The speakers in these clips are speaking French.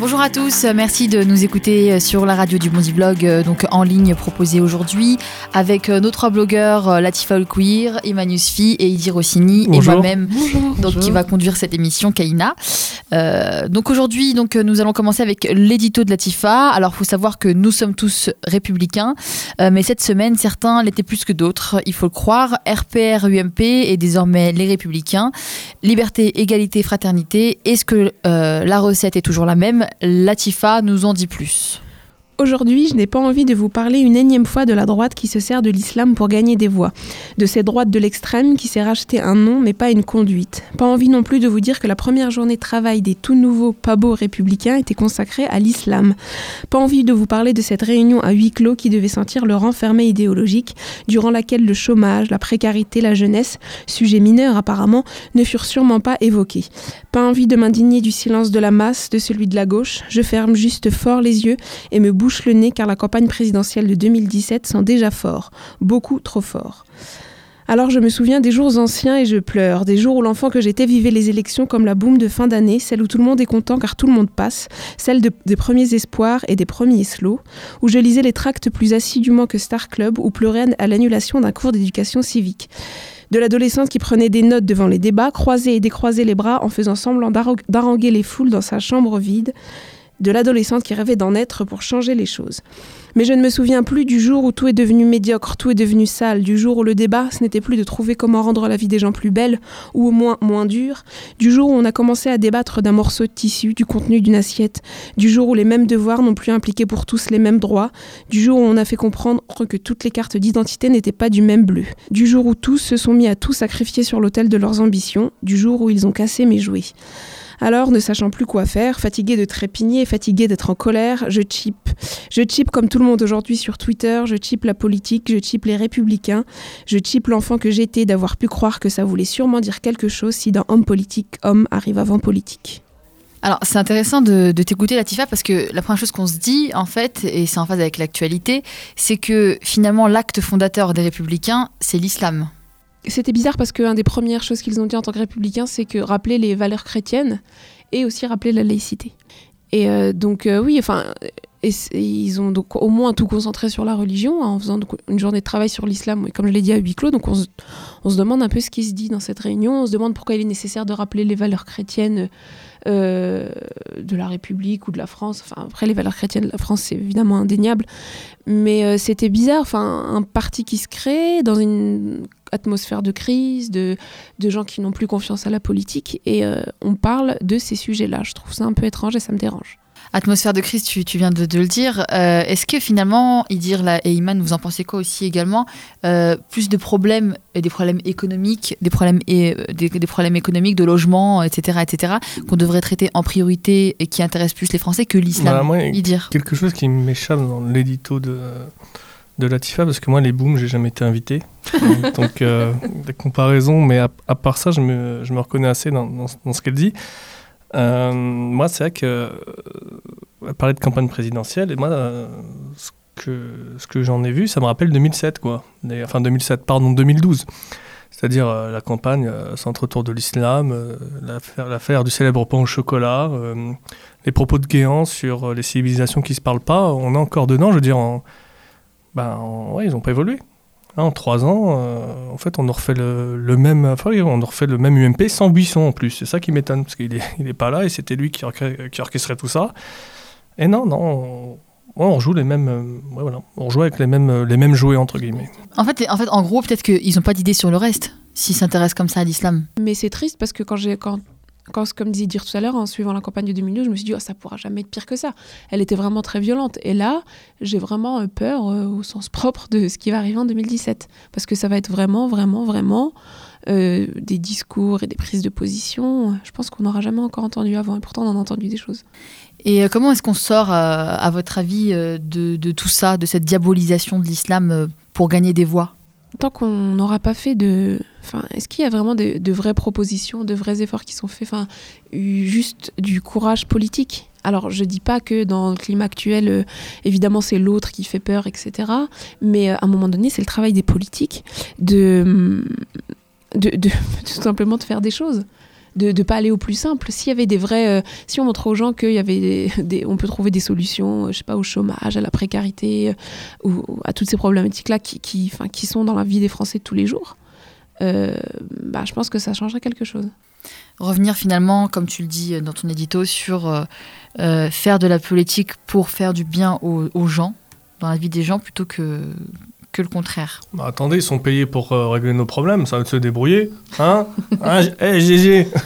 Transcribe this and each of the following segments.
Bonjour à tous, merci de nous écouter sur la radio du Bondi Blog, euh, donc en ligne proposée aujourd'hui, avec euh, nos trois blogueurs euh, Latifa Queer, Emmanuel Fi et Idi Rossini, et moi-même, donc qui va conduire cette émission, Kaina. donc aujourd'hui, donc nous allons commencer avec l'édito de Latifa. Alors, il faut savoir que nous sommes tous républicains, mais cette semaine, certains l'étaient plus que d'autres. Il faut le croire. RPR, UMP et désormais les Républicains. Liberté, égalité, fraternité. Est-ce que la recette est toujours la même? Latifa nous en dit plus. Aujourd'hui, je n'ai pas envie de vous parler une énième fois de la droite qui se sert de l'islam pour gagner des voix, de cette droite de l'extrême qui s'est racheté un nom mais pas une conduite. Pas envie non plus de vous dire que la première journée de travail des tout nouveaux pas beaux républicains était consacrée à l'islam. Pas envie de vous parler de cette réunion à huis clos qui devait sentir le renfermé idéologique, durant laquelle le chômage, la précarité, la jeunesse, sujet mineur apparemment, ne furent sûrement pas évoqués. Pas envie de m'indigner du silence de la masse, de celui de la gauche. Je ferme juste fort les yeux et me bouge le nez car la campagne présidentielle de 2017 sent déjà fort, beaucoup trop fort. Alors je me souviens des jours anciens et je pleure, des jours où l'enfant que j'étais vivait les élections comme la boum de fin d'année, celle où tout le monde est content car tout le monde passe, celle des premiers espoirs et des premiers slows, où je lisais les tracts plus assidûment que Star Club ou pleurais à l'annulation d'un cours d'éducation civique. De l'adolescente qui prenait des notes devant les débats, croisait et décroisait les bras en faisant semblant d'haranguer les foules dans sa chambre vide, de l'adolescente qui rêvait d'en être pour changer les choses. Mais je ne me souviens plus du jour où tout est devenu médiocre, tout est devenu sale, du jour où le débat, ce n'était plus de trouver comment rendre la vie des gens plus belle, ou au moins moins dure, du jour où on a commencé à débattre d'un morceau de tissu, du contenu d'une assiette, du jour où les mêmes devoirs n'ont plus impliqué pour tous les mêmes droits, du jour où on a fait comprendre que toutes les cartes d'identité n'étaient pas du même bleu, du jour où tous se sont mis à tout sacrifier sur l'autel de leurs ambitions, du jour où ils ont cassé mes jouets. Alors, ne sachant plus quoi faire, fatigué de trépigner, fatigué d'être en colère, je chip. Je chip comme tout le monde aujourd'hui sur Twitter, je chip la politique, je chip les républicains, je chip l'enfant que j'étais d'avoir pu croire que ça voulait sûrement dire quelque chose si dans homme politique, homme arrive avant politique. Alors, c'est intéressant de, de t'écouter, Latifa, parce que la première chose qu'on se dit, en fait, et c'est en phase avec l'actualité, c'est que finalement, l'acte fondateur des Républicains, c'est l'islam c'était bizarre parce qu'une des premières choses qu'ils ont dit en tant que républicains, c'est que rappeler les valeurs chrétiennes et aussi rappeler la laïcité. Et euh, donc, euh, oui, enfin, ils ont donc au moins tout concentré sur la religion en faisant une journée de travail sur l'islam, comme je l'ai dit à huis clos. Donc, on se, on se, demande un peu ce qui se dit dans cette réunion. On se demande pourquoi il est nécessaire de rappeler les valeurs chrétiennes euh, de la République ou de la France. Enfin, après, les valeurs chrétiennes de la France, c'est évidemment indéniable. Mais c'était bizarre. Enfin, un parti qui se crée dans une atmosphère de crise, de, de gens qui n'ont plus confiance à la politique. Et euh, on parle de ces sujets-là. Je trouve ça un peu étrange et ça me dérange. Atmosphère de crise, tu, tu viens de, le dire. Euh, est-ce que finalement, Idir et Iman, vous en pensez quoi aussi également euh, Plus de problèmes, et des problèmes économiques, des problèmes, et, des, des, problèmes économiques de logement, etc., etc., qu'on devrait traiter en priorité et qui intéressent plus les Français que l'islam bah, Idir? Quelque chose qui m'échappe dans l'édito de de Latifa parce que moi les booms j'ai jamais été invité. Donc euh, des mais à, part ça je me, je me, reconnais assez dans, dans, ce qu'elle dit. Euh, moi c'est vrai que euh, parler de campagne présidentielle et moi ce que, ce que j'en ai vu ça me rappelle 2007 quoi. Enfin 2007 pardon 2012 c'est-à-dire la campagne centre autour de l'islam l'affaire du célèbre pain au chocolat les propos de Guéant sur les civilisations qui se parlent pas. On est encore dedans je veux dire en, ben, ouais, ils n'ont pas évolué. Hein, en trois ans, euh, en fait, on a refait le, le même, enfin, on a refait le même UMP sans Buisson en plus. C'est ça qui m'étonne, parce qu'il n'est il est pas là et c'était lui qui, qui, orchestrait tout ça. Et non, non, on, on joue les mêmes, euh, ouais, voilà, on joue avec les mêmes, les mêmes jouets entre guillemets. En fait, en fait, en gros, peut-être qu'ils n'ont pas d'idée sur le reste, s'ils s'intéressent comme ça à l'islam. Mais c'est triste parce que quand j'ai, quand quand, comme disait dire tout à l'heure, en suivant la campagne de 2012, je me suis dit, oh, ça pourra jamais être pire que ça. Elle était vraiment très violente. Et là, j'ai vraiment peur euh, au sens propre de ce qui va arriver en 2017. Parce que ça va être vraiment, vraiment, vraiment euh, des discours et des prises de position. Je pense qu'on n'aura jamais encore entendu avant. Et pourtant, on en a entendu des choses. Et euh, comment est-ce qu'on sort, à votre avis, de, tout ça, de cette diabolisation de l'islam pour gagner des voix? Tant qu'on n'aura pas fait de Enfin, est-ce qu'il y a vraiment de, vraies propositions, de vrais efforts qui sont faits Enfin, juste du courage politique? Alors, je dis pas que dans le climat actuel, euh, évidemment, c'est l'autre qui fait peur, etc. Mais euh, à un moment donné, c'est le travail des politiques de, de, tout simplement de faire des choses. De ne pas aller au plus simple. S'il y avait des vrais, euh, si on montre aux gens qu'il y avait on peut trouver des solutions, je sais pas, au chômage, à la précarité, ou, à toutes ces problématiques-là qui, qui, qui sont dans la vie des Français de tous les jours, bah, je pense que ça changerait quelque chose. Revenir finalement, comme tu le dis dans ton édito, sur faire de la politique pour faire du bien aux gens, dans la vie des gens, plutôt que que le contraire. Bah, attendez, ils sont payés pour euh, régler nos problèmes, ça va se débrouiller. Hein Hein hey, GG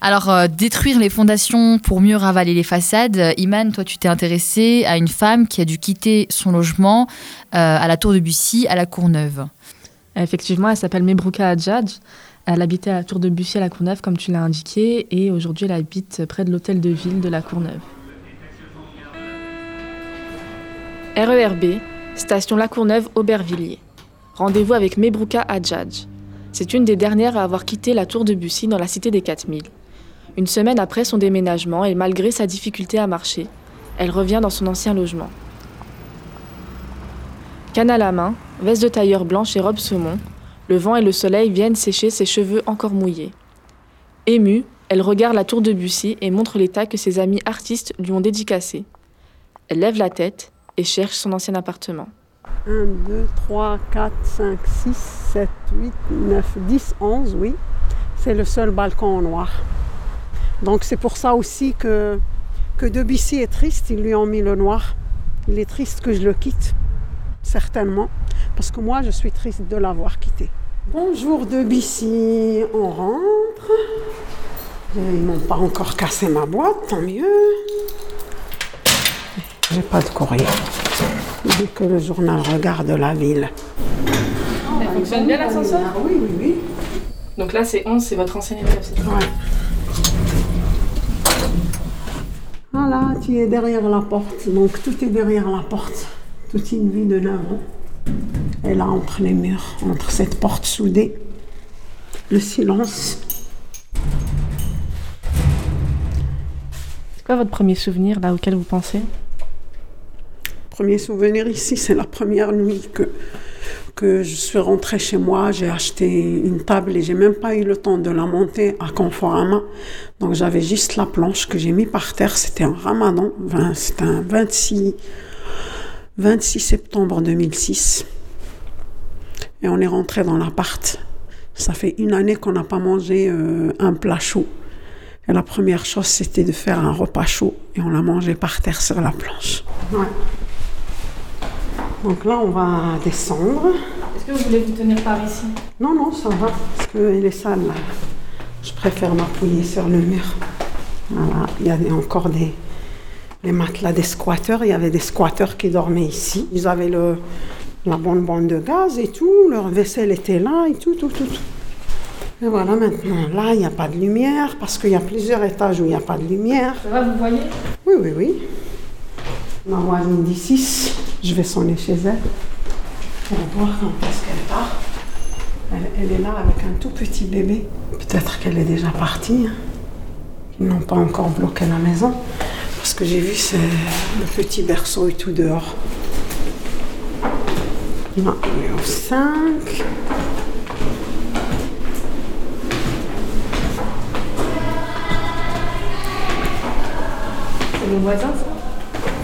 Alors, euh, détruire les fondations pour mieux ravaler les façades. Iman, toi, tu t'es intéressé à une femme qui a dû quitter son logement euh, à la Tour de Bussy, à la Courneuve. Effectivement, elle s'appelle Mebrouka Adjadj. Elle habitait à la Tour de Bussy, à la Courneuve, comme tu l'as indiqué, et aujourd'hui, elle habite près de l'hôtel de ville de la Courneuve. RERB, station La Courneuve, Aubervilliers. Rendez-vous avec Mebrouka Adjadj. C'est une des dernières à avoir quitté la tour de Bussy dans la cité des 4000. Une semaine après son déménagement et malgré sa difficulté à marcher, elle revient dans son ancien logement. Canne à la main, veste de tailleur blanche et robe saumon, le vent et le soleil viennent sécher ses cheveux encore mouillés. Émue, elle regarde la tour de Bussy et montre l'état que ses amis artistes lui ont dédicacé. Elle lève la tête et cherche son ancien appartement. 1, 2, 3, 4, 5, 6, 7, 8, 9, 10, 11, oui. C'est le seul balcon en noir. Donc c'est pour ça aussi que, que Debussy est triste, ils lui ont mis le noir. Il est triste que je le quitte, certainement, parce que moi je suis triste de l'avoir quitté. Bonjour Debussy, on rentre. Ils m'ont pas encore cassé ma boîte, tant mieux. J'ai pas de courrier. Dès que le journal regarde la ville. Ça fonctionne bien l'ascenseur? Oui, oui, oui. Donc là, c'est 11, c'est votre ancien élève, c'est Ouais. Voilà, tu es derrière la porte. Donc tout est derrière la porte. Toute une vie de 9 ans. Et là, entre les murs, entre cette porte soudée, le silence. C'est quoi votre premier souvenir là auquel vous pensez? Premier souvenir ici, c'est la première nuit que, que je suis rentrée chez moi. J'ai acheté une table et j'ai même pas eu le temps de la monter à Conforama. Donc j'avais juste la planche que j'ai mis par terre. C'était un ramadan. C'était un 26, 26 septembre 2006. Et on est rentré dans l'appart. Ça fait une année qu'on n'a pas mangé euh, un plat chaud. Et la première chose, c'était de faire un repas chaud et on l'a mangé par terre sur la planche. Ouais. Donc là, on va descendre. Est-ce que vous voulez vous tenir par ici? Non, non, ça va, parce qu'il est sale là. Je préfère m'appuyer sur le mur. Voilà, il y a encore des les matelas des squatteurs. Il y avait des squatteurs qui dormaient ici. Ils avaient le, la bonne bande de gaz et tout. Leur vaisselle était là et tout, tout, tout. tout. Et voilà, maintenant, là, il n'y a pas de lumière parce qu'il y a plusieurs étages où il n'y a pas de lumière. Ça va, vous voyez? Oui, oui, oui. Ma voisine d'ici, je vais sonner chez elle pour voir quand est-ce qu'elle part. Elle, est là avec un tout petit bébé. Peut-être qu'elle est déjà partie. Hein. Ils n'ont pas encore bloqué la maison. Parce que j'ai vu le petit berceau et tout dehors. Non, numéro 5. C'est les voisins, ça?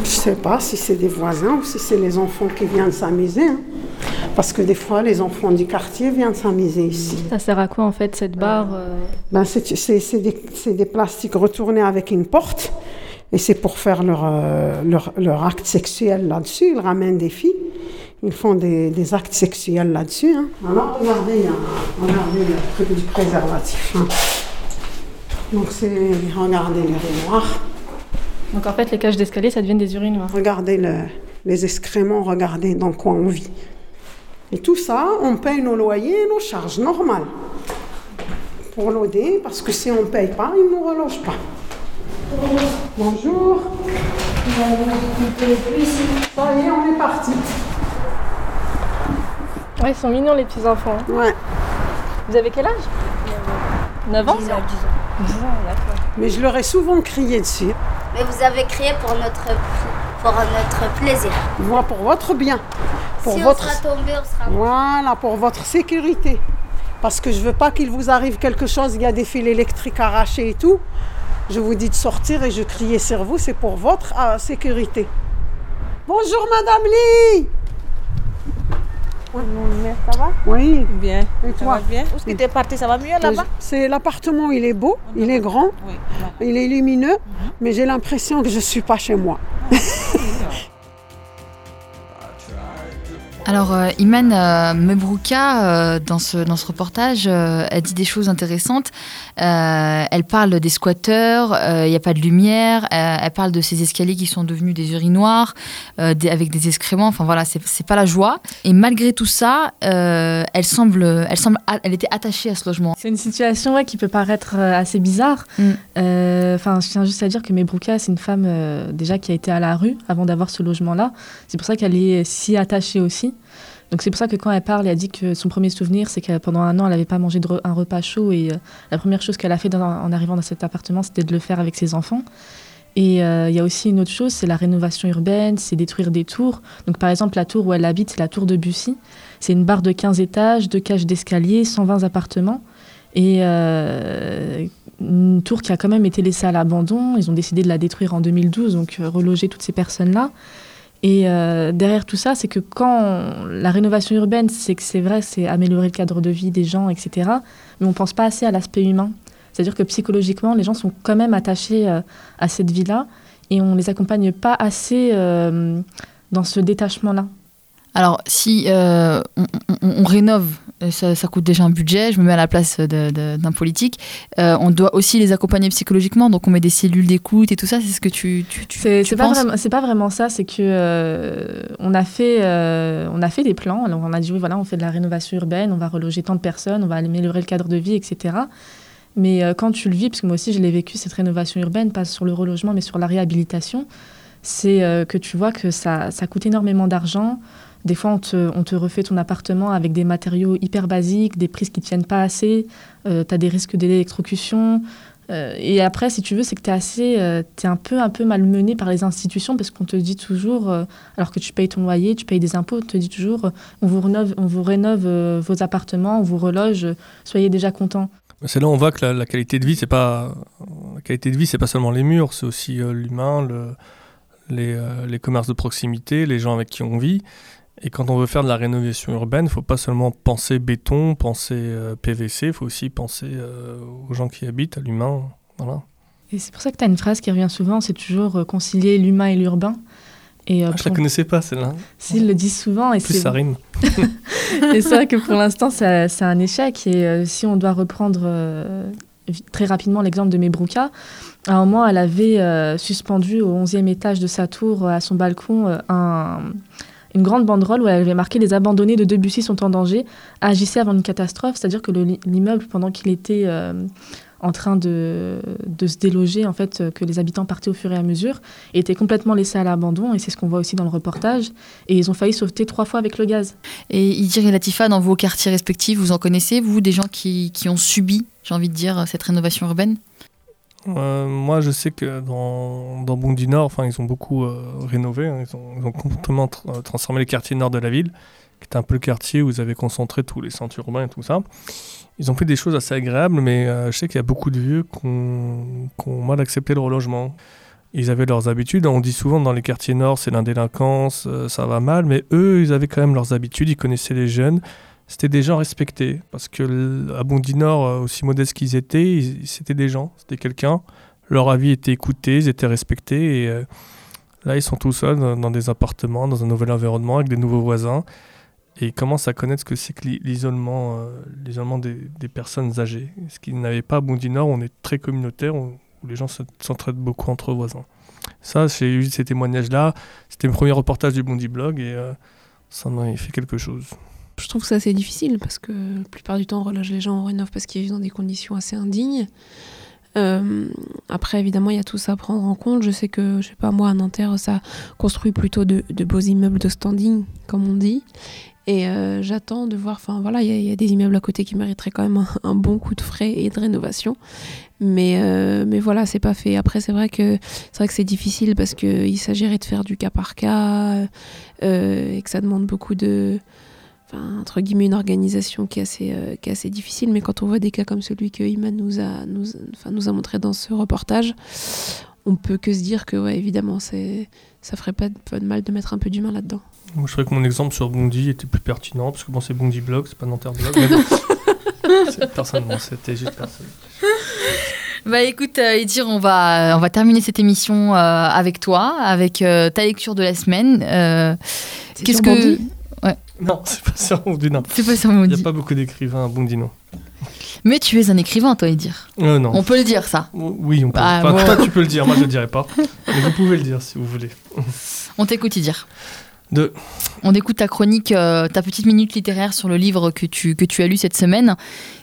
Je ne sais pas si c'est des voisins ou si c'est les enfants qui viennent s'amuser. Hein. Parce que des fois, les enfants du quartier viennent s'amuser ici. Ça sert à quoi en fait cette barre euh? Ben, C'est des, des, plastiques retournés avec une porte. Et c'est pour faire leur, euh, leur, leur, acte sexuel là-dessus. Ils ramènent des filles. Ils font des, des actes sexuels là-dessus. Hein. Alors, regardez, regardez le truc du préservatif. Hein. Donc, c'est, regardez les noirs. Donc en fait, les cages d'escalier, ça devient des urinoirs. Regardez les excréments, regardez dans quoi on vit. Et tout ça, on paye nos loyers et nos charges normales. Pour l'OD, parce que si on ne paye pas, ils ne nous relogent pas. Bonjour. Ça y est, on est parti. Ouais, ils sont mignons les petits enfants. Ouais. Vous avez quel âge? 9 ans 10 ans. 10 ans, d'accord. Mais je leur ai souvent crié dessus. Mais vous avez crié pour notre, pour notre plaisir. Moi, pour votre bien. Pour si votre... on sera tombé, on sera Voilà, pour votre sécurité. Parce que je veux pas qu'il vous arrive quelque chose, il y a des fils électriques arrachés et tout. Je vous dis de sortir et je criais sur vous, c'est pour votre euh, sécurité. Bonjour Madame Lee ça va Oui. Bien. Et toi bien Où est-ce que tu es parti? Ça va mieux là-bas? C'est l'appartement, il est beau, il est grand, Oui. il est lumineux, mais j'ai l'impression que je ne suis pas chez moi. Alors, euh, Iman euh, Mebrouka, euh, dans, ce, dans ce reportage, euh, elle dit des choses intéressantes. Elle parle des squatteurs, il n'y a pas de lumière. elle parle de ces escaliers qui sont devenus des urinoirs, des- avec des excréments. Enfin voilà, c'est pas la joie. Et malgré tout ça, elle semble, elle semble, a- elle était attachée à ce logement. C'est une situation ouais, qui peut paraître assez bizarre. Mm. Enfin, je tiens juste à dire que Mebrouka, c'est une femme déjà qui a été à la rue avant d'avoir ce logement-là. C'est pour ça qu'elle est si attachée aussi. Donc c'est pour ça que quand elle parle, elle dit que son premier souvenir, c'est que pendant un an, elle n'avait pas mangé de un repas chaud et euh, la première chose qu'elle a fait en arrivant dans cet appartement, c'était de le faire avec ses enfants. Et euh, il y a aussi une autre chose, c'est la rénovation urbaine, c'est détruire des tours. Donc par exemple, la tour où elle habite, c'est la tour de Bussy. C'est une barre de 15 étages, deux cages d'escalier, 120 appartements. Et euh, une tour qui a quand même été laissée à l'abandon. Ils ont décidé de la détruire en 2012, donc reloger toutes ces personnes-là. Et euh, derrière tout ça, c'est que quand la rénovation urbaine, c'est vrai, c'est améliorer le cadre de vie des gens, etc. Mais on pense pas assez à l'aspect humain. C'est-à-dire que psychologiquement, les gens sont quand même attachés euh, à cette vie-là et on les accompagne pas assez euh, dans ce détachement-là. Alors, si on, rénove, ça, ça coûte déjà un budget, je me mets à la place d'un politique, euh, on doit aussi les accompagner psychologiquement, donc on met des cellules d'écoute et tout ça, c'est ce que tu, tu, tu, C'est pas, vraiment- c'est pas vraiment ça, c'est que euh, on, a fait, euh, on a fait des plans, alors on a dit oui, voilà, on fait de la rénovation urbaine, on va reloger tant de personnes, on va améliorer le cadre de vie, etc. Mais euh, quand tu le vis, parce que moi aussi je l'ai vécu, cette rénovation urbaine, pas sur le relogement, mais sur la réhabilitation, c'est euh, que tu vois que ça, ça coûte énormément d'argent. Des fois, on te, on te refait ton appartement avec des matériaux hyper basiques, des prises qui tiennent pas assez, tu as des risques d'électrocution. Euh, et après, si tu veux, c'est que tu es assez, euh, t'es un peu, un peu malmené par les institutions parce qu'on te dit toujours, euh, alors que tu payes ton loyer, tu payes des impôts, on te dit toujours, euh, on vous rénove, on vous rénove euh, vos appartements, on vous reloge, euh, soyez déjà contents. C'est là où on voit que la, qualité de vie, c'est pas qualité de vie, c'est pas seulement les murs, c'est aussi euh, l'humain, le- les, euh, les commerces de proximité, les gens avec qui on vit. Et quand on veut faire de la rénovation urbaine, il faut pas seulement penser béton, penser euh, PVC, il faut aussi penser euh, aux gens qui habitent, à l'humain. Voilà. Et c'est pour ça que tu as une phrase qui revient souvent, c'est toujours concilier l'humain et l'urbain. Et Ah, je la connaissais pas celle-là. s'ils le disent souvent, et Plus ça rime. Et c'est vrai que pour l'instant, c'est un échec. Et euh, si on doit reprendre euh, très rapidement l'exemple de Mebrouka, à un moment, elle avait euh, suspendu au 11e étage de sa tour, euh, à son balcon, euh, un- une grande banderole où elle avait marqué Les abandonnés de Debussy sont en danger, agissez avant une catastrophe. C'est-à-dire que le- l'immeuble, pendant qu'il était en train de, se déloger, en fait, que les habitants partaient au fur et à mesure, était complètement laissé à l'abandon. Et c'est ce qu'on voit aussi dans le reportage. Et ils ont failli sauter trois fois avec le gaz. Et Idir et Latifa, dans vos quartiers respectifs, vous en connaissez, vous, des gens qui ont subi, j'ai envie de dire, cette rénovation urbaine? Euh, moi, je sais que dans, dans Bondy Nord, ils ont beaucoup euh, rénové. hein. ils, ont, complètement euh, transformé les quartiers nord de la ville, qui était un peu le quartier où ils avaient concentré tous les centres urbains et tout ça. Ils ont fait des choses assez agréables, mais je sais qu'il y a beaucoup de vieux qui ont, mal accepté le relogement. Ils avaient leurs habitudes. On dit souvent dans les quartiers nord, c'est l'indélinquance, ça va mal, mais eux, ils avaient quand même leurs habitudes. Ils connaissaient les jeunes. C'était des gens respectés. Parce que à Bondy Nord, euh, aussi modestes qu'ils étaient, c'était des gens, c'était quelqu'un. Leur avis était écouté, ils étaient respectés. Et euh, là, ils sont tout seuls dans, des appartements, dans un nouvel environnement, avec des nouveaux voisins. Et ils commencent à connaître ce que c'est que l'i- l'isolement, euh, l'isolement des, personnes âgées. Ce qu'ils n'avaient pas à où on est très communautaire, où, les gens se- s'entraident beaucoup entre voisins. Ça, j'ai eu ces témoignages-là. C'était le premier reportage du Bondy Blog et euh, ça m'a fait quelque chose. Je trouve ça assez difficile parce que la plupart du temps, on reloge les gens, on rénove parce qu'ils vivent dans des conditions assez indignes. Euh, après, évidemment, il y a tout ça à prendre en compte. Je sais que, je sais pas, moi, à Nanterre, ça construit plutôt de, beaux immeubles de standing, comme on dit. Et euh, j'attends de voir, enfin voilà, il y, a- des immeubles à côté qui mériteraient quand même un, un bon coup de frais et de rénovation. Mais, euh, mais voilà, c'est pas fait. Après, c'est vrai que c'est vrai que c'est difficile parce qu'il s'agirait de faire du cas par cas euh, et que ça demande beaucoup de, entre guillemets, une organisation qui est, assez, qui est assez difficile. Mais quand on voit des cas comme celui que Iman nous a, nous, enfin, nous a montré dans ce reportage, on peut que se dire que, ouais, évidemment, c'est, ça ferait pas de, mal de mettre un peu d'humain là-dedans. Moi, je trouvais que mon exemple sur Bondi était plus pertinent, parce que bon, c'est Bondi Blog, c'est pas Nanterre Blog. Mais bon, c'était juste personne. Bah écoute, euh, on va, on va terminer cette émission euh, avec toi, avec euh, ta lecture de la semaine. Euh, Qu'est-ce que. Ouais. Non, c'est pas sur Bondi, non. C'est pas sur. Il n'y a pas beaucoup d'écrivains à Bondi, non. Mais tu es un écrivain, toi, Edir. Euh, non. On peut le dire, ça. Oui, on peut. Bah, toi, tu peux le dire, moi, je le dirai pas. Mais vous pouvez le dire si vous voulez. on t'écoute, Edir. De... On écoute ta chronique, ta petite minute littéraire sur le livre que tu, que tu as lu cette semaine,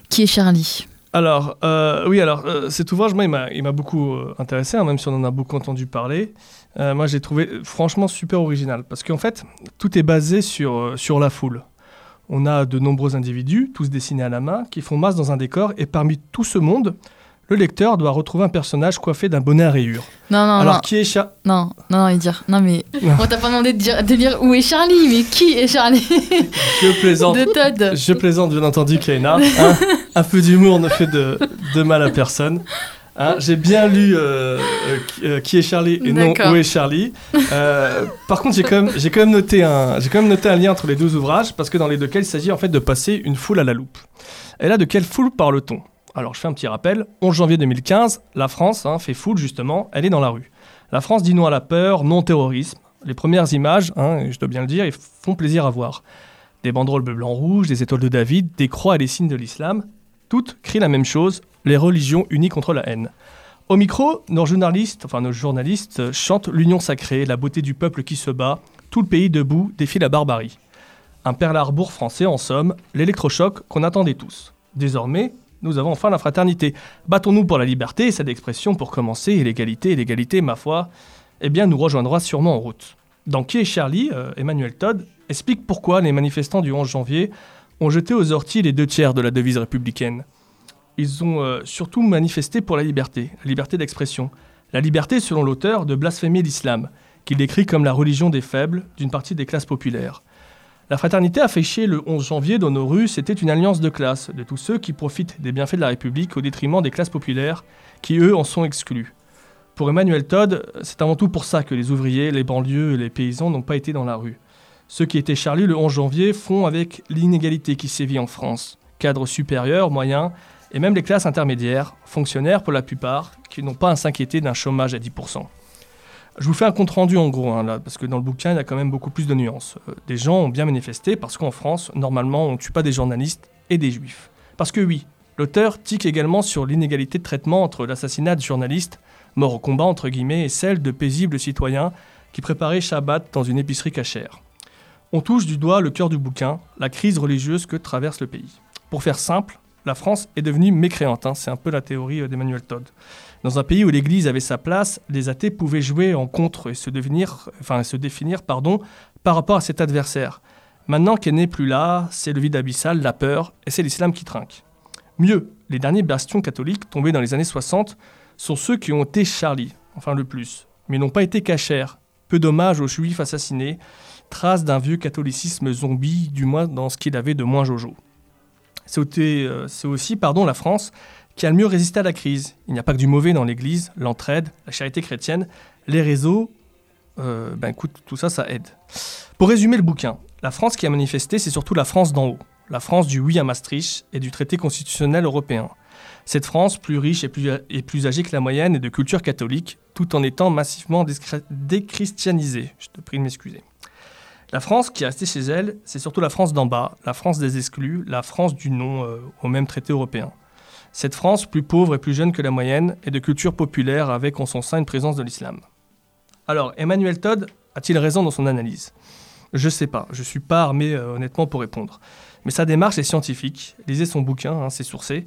qui est Charlie? Alors, euh, oui, alors, euh, cet ouvrage, moi, il m'a beaucoup euh, intéressé, hein, même si on en a beaucoup entendu parler. Moi, j'ai trouvé franchement super original, parce qu'en fait, tout est basé sur, sur la foule. On a de nombreux individus, tous dessinés à la main, qui font masse dans un décor, et parmi tout ce monde, le lecteur doit retrouver un personnage coiffé d'un bonnet à rayures. Non, non, Alors, qui est Charlie Non, non, non, il dire. Non, mais on t'a pas demandé de dire, de dire où est Charlie, mais qui est Charlie? Je plaisante. De Todd. Je plaisante, bien entendu, Kaina. Hein un peu d'humour ne fait de, de, mal à personne. Hein J'ai bien lu euh, euh, qui est Charlie et non où est Charlie. Euh, par contre, j'ai quand, même, quand, même noté un, quand même noté un lien entre les deux ouvrages parce que dans les deux cas, il s'agit en fait de passer une foule à la loupe. Et là, de quelle foule parle-t-on? Alors je fais un petit rappel, 11 janvier 2015, la France hein, fait foule justement, elle est dans la rue. La France dit non à la peur, non au terrorisme. Les premières images, hein, je dois bien le dire, ils font plaisir à voir. Des banderoles bleu, blanc, rouge, des étoiles de David, des croix et des signes de l'islam, toutes crient la même chose, les religions unies contre la haine. Au micro, nos journalistes, chantent l'union sacrée, la beauté du peuple qui se bat, tout le pays debout défie la barbarie. Un perle arbour français en somme, l'électrochoc qu'on attendait tous. Désormais, nous avons enfin la fraternité. Battons-nous pour la liberté, cette expression pour commencer, et l'égalité, et l'égalité, ma foi, eh bien, nous rejoindra sûrement en route. Dans Qui est Charlie, euh, Emmanuel Todd explique pourquoi les manifestants du 11 janvier ont jeté aux orties les deux tiers de la devise républicaine. Ils ont euh, surtout manifesté pour la liberté, la liberté d'expression. La liberté, selon l'auteur, de blasphémer l'islam, qu'il décrit comme la religion des faibles d'une partie des classes populaires. La fraternité affichée le 11 janvier dans nos rues, c'était une alliance de classes, de tous ceux qui profitent des bienfaits de la République au détriment des classes populaires, qui eux en sont exclus. Pour Emmanuel Todd, c'est avant tout pour ça que les ouvriers, les banlieues et les paysans n'ont pas été dans la rue. Ceux qui étaient Charlie le 11 janvier font avec l'inégalité qui sévit en France. Cadres supérieurs, moyens, et même les classes intermédiaires, fonctionnaires pour la plupart, qui n'ont pas à s'inquiéter d'un chômage à 10%. Je vous fais un compte rendu en gros, hein, parce que dans le bouquin, il y a quand même beaucoup plus de nuances. Euh, des gens ont bien manifesté parce qu'en France, normalement, on ne tue pas des journalistes et des juifs. Parce que oui, l'auteur tique également sur l'inégalité de traitement entre l'assassinat de journalistes, morts au combat entre guillemets, et celle de paisibles citoyens qui préparaient Shabbat dans une épicerie cachère. On touche du doigt le cœur du bouquin, la crise religieuse que traverse le pays. Pour faire simple, la France est devenue mécréante, hein, c'est un peu la théorie euh, d'Emmanuel Todd. Dans un pays où l'Église avait sa place, les athées pouvaient jouer en contre et se, se définir pardon, par rapport à cet adversaire. Maintenant qu'elle n'est plus là, c'est le vide abyssal, la peur, et c'est l'islam qui trinque. Mieux, les derniers bastions catholiques tombés dans les années 60 sont ceux qui ont été Charlie, enfin le plus, mais n'ont pas été cachers. Peu d'hommages aux juifs assassinés, trace d'un vieux catholicisme zombie, du moins dans ce qu'il avait de moins jojo. C'est euh, aussi pardon, la France qui a le mieux résisté à la crise. Il n'y a pas que du mauvais dans l'Église, l'entraide, la charité chrétienne, les réseaux, euh, ben écoute, tout ça, ça aide. Pour résumer le bouquin, la France qui a manifesté, c'est surtout la France d'en haut, la France du oui à Maastricht et du traité constitutionnel européen. Cette France, plus riche et plus, âgée que la moyenne et de culture catholique, tout en étant massivement déchristianisée. Je te prie de m'excuser. La France qui est restée chez elle, c'est surtout la France d'en bas, la France des exclus, la France du non euh, au même traité européen. Cette France, plus pauvre et plus jeune que la moyenne, est de culture populaire avec en son sein une présence de l'islam. Alors, Emmanuel Todd a-t-il raison dans son analyse? Je sais pas, je suis pas armé euh, honnêtement pour répondre. Mais sa démarche est scientifique, lisez son bouquin, hein, c'est sourcé.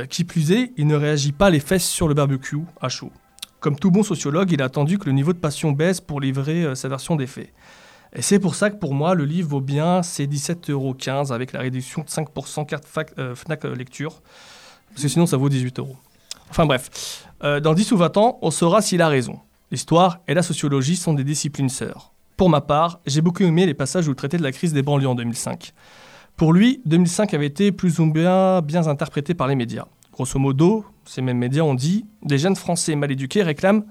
Euh, qui plus est, il ne réagit pas les fesses sur le barbecue à chaud. Comme tout bon sociologue, il a attendu que le niveau de passion baisse pour livrer sa version des faits. Et c'est pour ça que pour moi, le livre vaut bien ses 17,15 euros avec la réduction de 5% carte FNAC lecture parce que sinon ça vaut 18 euros. Enfin bref, euh, dans 10 ou 20 ans, on saura s'il a raison. L'histoire et la sociologie sont des disciplines sœurs. Pour ma part, j'ai beaucoup aimé les passages où il traitait de la crise des banlieues en 2005. Pour lui, 2005 avait été plus ou moins bien interprété par les médias. Grosso modo, ces mêmes médias ont dit des jeunes Français mal éduqués réclament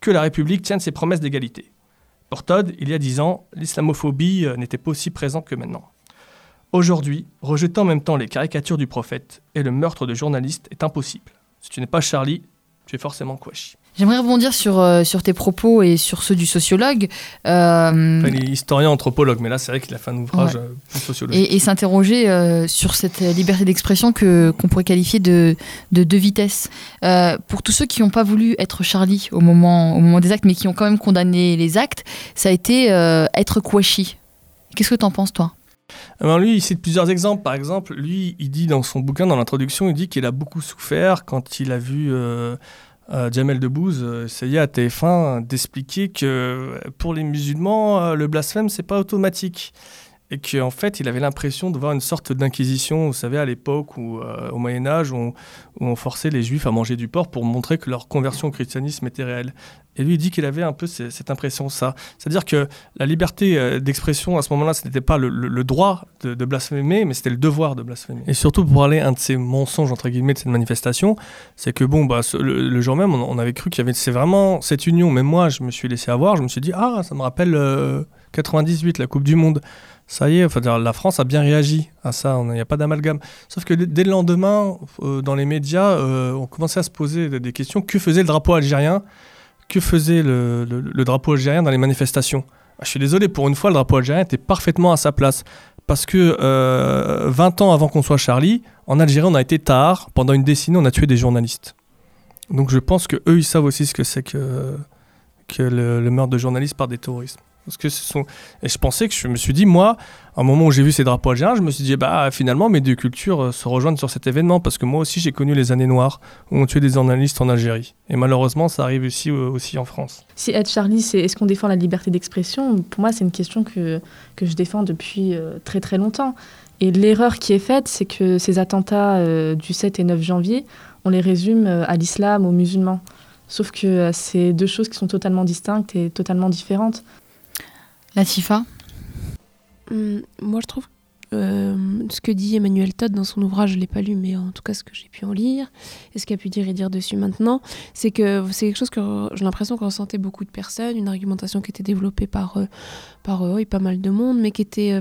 que la République tienne ses promesses d'égalité. Pour Todd, il y a dix ans, l'islamophobie euh, n'était pas aussi présente que maintenant. Aujourd'hui, rejeter en même temps les caricatures du prophète et le meurtre de journalistes est impossible. Si tu n'es pas Charlie, tu es forcément Kouachi. J'aimerais rebondir sur, euh, sur tes propos et sur ceux du sociologue. Euh, il est historien, anthropologue, mais là, c'est vrai qu'il a fait un ouvrage euh, plus sociologique. Et, s'interroger sur cette liberté d'expression que, qu'on pourrait qualifier de, de, de vitesse. pour tous ceux qui n'ont pas voulu être Charlie au moment, au moment des actes, mais qui ont quand même condamné les actes, ça a été être Kouachi. Qu'est-ce que tu en penses, toi? Alors lui, il cite plusieurs exemples. Par exemple, lui, il dit dans son bouquin, dans l'introduction, il dit qu'il a beaucoup souffert quand il a vu euh, Jamel Debbouze euh, essayait à TF1 d'expliquer que euh, pour les musulmans, le blasphème, c'est pas automatique et qu'en fait, il avait l'impression de voir une sorte d'inquisition, vous savez, à l'époque ou au Moyen Âge, où, on forçait les juifs à manger du porc pour montrer que leur conversion au christianisme était réelle. Et lui, il dit qu'il avait un peu cette impression, ça. C'est-à-dire que la liberté euh, d'expression, à ce moment-là, ce n'était pas le, droit de, blasphémer, mais c'était le devoir de blasphémer. Et surtout, pour parler un de ces mensonges, entre guillemets, de cette manifestation, c'est que, bon, bah, le, jour même, on, avait cru qu'il y avait vraiment cette union. Mais moi, je me suis laissé avoir, je me suis dit, ah, ça me rappelle 98, euh, la Coupe du Monde. Ça y est, enfin, la France a bien réagi à ça, il n'y a pas d'amalgame. Sauf que dès le lendemain, euh, dans les médias, on commençait à se poser des questions. Que faisait le drapeau algérien? Que faisait le, drapeau algérien dans les manifestations? Ah, Je suis désolé, pour une fois, le drapeau algérien était parfaitement à sa place. Parce que 20 euh, ans avant qu'on soit Charlie, en Algérie, on a été tard. Pendant une décennie, on a tué des journalistes. Donc je pense que eux, ils savent aussi ce que c'est que, que le meurtre de journalistes par des terroristes. Parce que. Et je pensais que je me suis dit, moi, à un moment où j'ai vu ces drapeaux algériens, je me suis dit, bah finalement, mes deux cultures euh, se rejoignent sur cet événement. Parce que moi aussi, j'ai connu les années noires où on tuait des journalistes en Algérie. Et malheureusement, ça arrive aussi, euh, aussi en France. Si être Charlie, c'est est-ce qu'on défend la liberté d'expression? Pour moi, c'est une question que, que je défends depuis euh, très très longtemps. Et l'erreur qui est faite, c'est que ces attentats du 7 et 9 janvier, on les résume à l'islam, aux musulmans. Sauf que c'est deux choses qui sont totalement distinctes et totalement différentes. Latifa hum, Moi, je trouve euh, ce que dit Emmanuel Todd dans son ouvrage, je ne l'ai pas lu, mais en tout cas ce que j'ai pu en lire, et ce qu'il a pu dire et dire dessus maintenant, c'est que c'est quelque chose que j'ai l'impression que ressentait beaucoup de personnes, une argumentation qui était développée par, euh, par euh, pas mal de monde, mais qui était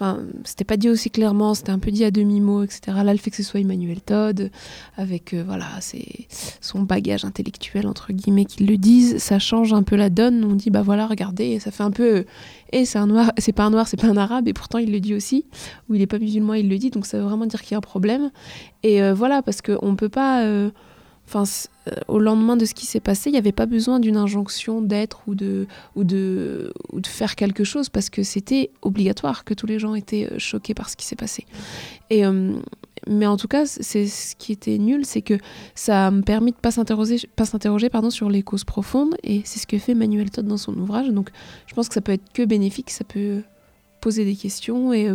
Enfin, c'était pas dit aussi clairement, c'était un peu dit à demi-mot, etc. Là, le fait que ce soit Emmanuel Todd, avec euh, voilà, c'est son bagage intellectuel, entre guillemets, qu'ils le disent, ça change un peu la donne. On dit, bah voilà, regardez, ça fait un peu. Et c'est un noir, c'est pas un noir, c'est pas un arabe, et pourtant il le dit aussi. Ou il est pas musulman, il le dit, donc ça veut vraiment dire qu'il y a un problème. Et euh, voilà, parce qu'on peut pas. Euh, enfin, euh, au lendemain de ce qui s'est passé, il n'y avait pas besoin d'une injonction d'être ou de, ou, de, ou de faire quelque chose parce que c'était obligatoire que tous les gens étaient euh, choqués par ce qui s'est passé. Et, euh, mais en tout cas, c'est ce qui était nul, c'est que ça me permis de pas s'interroger, pas s'interroger pardon sur les causes profondes, et c'est ce que fait Manuel Todd dans son ouvrage. Donc, je pense que ça peut être que bénéfique, ça peut poser des questions et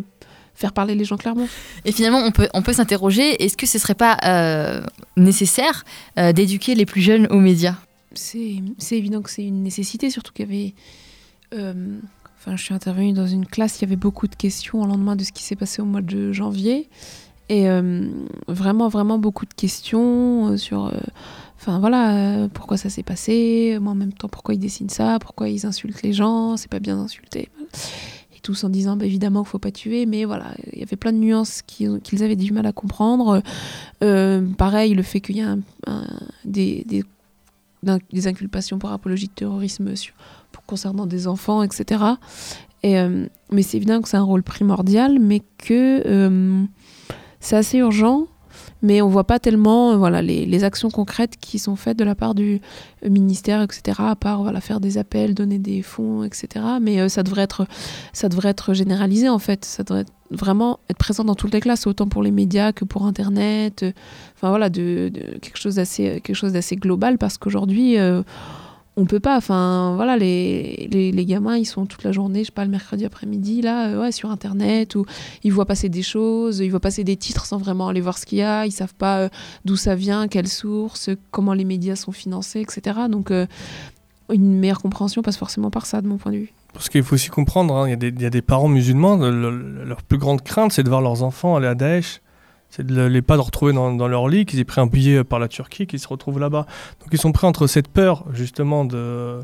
faire parler les gens clairement. Et finalement, on peut, on peut s'interroger, est-ce que ce serait pas euh, nécessaire euh, d'éduquer les plus jeunes aux médias? C'est évident que c'est une nécessité, surtout qu'il y avait... Euh, enfin, je suis intervenue dans une classe, il y avait beaucoup de questions au lendemain de ce qui s'est passé au mois de janvier. Et vraiment, vraiment beaucoup de questions sur... Enfin voilà, pourquoi ça s'est passé, moi en même temps pourquoi ils dessinent ça, pourquoi ils insultent les gens, c'est pas bien d'insulter tous en disant bah, évidemment qu'il ne faut pas tuer, mais voilà, il y avait plein de nuances qu'ils avaient du mal à comprendre. Euh, pareil, le fait qu'il y a des, des, inculpations pour apologie de terrorisme pour, concernant des enfants, etc. Et, euh, mais c'est évident que c'est un rôle primordial, mais que euh, c'est assez urgent mais on voit pas tellement euh, voilà, les, actions concrètes qui sont faites de la part du euh, ministère, etc., à part voilà, faire des appels, donner des fonds, etc. Mais euh, ça, devrait être, ça devrait être généralisé, en fait. Ça devrait vraiment être présent dans toutes les classes, autant pour les médias que pour Internet. Enfin, voilà, de, quelque chose d'assez global, parce qu'aujourd'hui on peut pas. Voilà, les, les, gamins, ils sont toute la journée, je sais pas, le mercredi après-midi, là, euh, ouais, sur Internet, où ils voient passer des choses, ils voient passer des titres sans vraiment aller voir ce qu'il y a, ils savent pas euh, d'où ça vient, quelle source, comment les médias sont financés, etc. Donc, euh, une meilleure compréhension passe forcément par ça, de mon point de vue. Parce qu'il faut aussi comprendre, hein, il y, a des parents musulmans, leur plus grande crainte, c'est de voir leurs enfants aller à Daesh. C'est de les pas de retrouver dans, leur lit, qu'ils aient pris un billet par la Turquie, qu'ils se retrouvent là-bas. Donc ils sont pris entre cette peur, justement, de,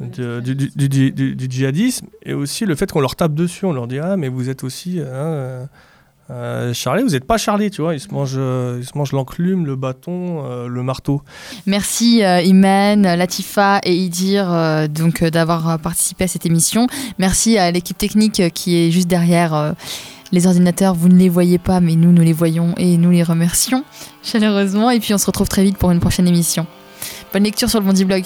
du, djihadisme et aussi le fait qu'on leur tape dessus. On leur dit Ah, mais vous êtes aussi. Hein, euh, Charlie, vous n'êtes pas Charlie, tu vois. Il se mange, euh, il se mange l'enclume, le bâton, euh, le marteau. Merci Imen, Latifa et Idir donc d'avoir participé à cette émission. Merci à l'équipe technique qui est juste derrière. Les ordinateurs, vous ne les voyez pas, mais nous, nous les voyons et nous les remercions chaleureusement. Et puis on se retrouve très vite pour une prochaine émission. Bonne lecture sur le Bondi Blog.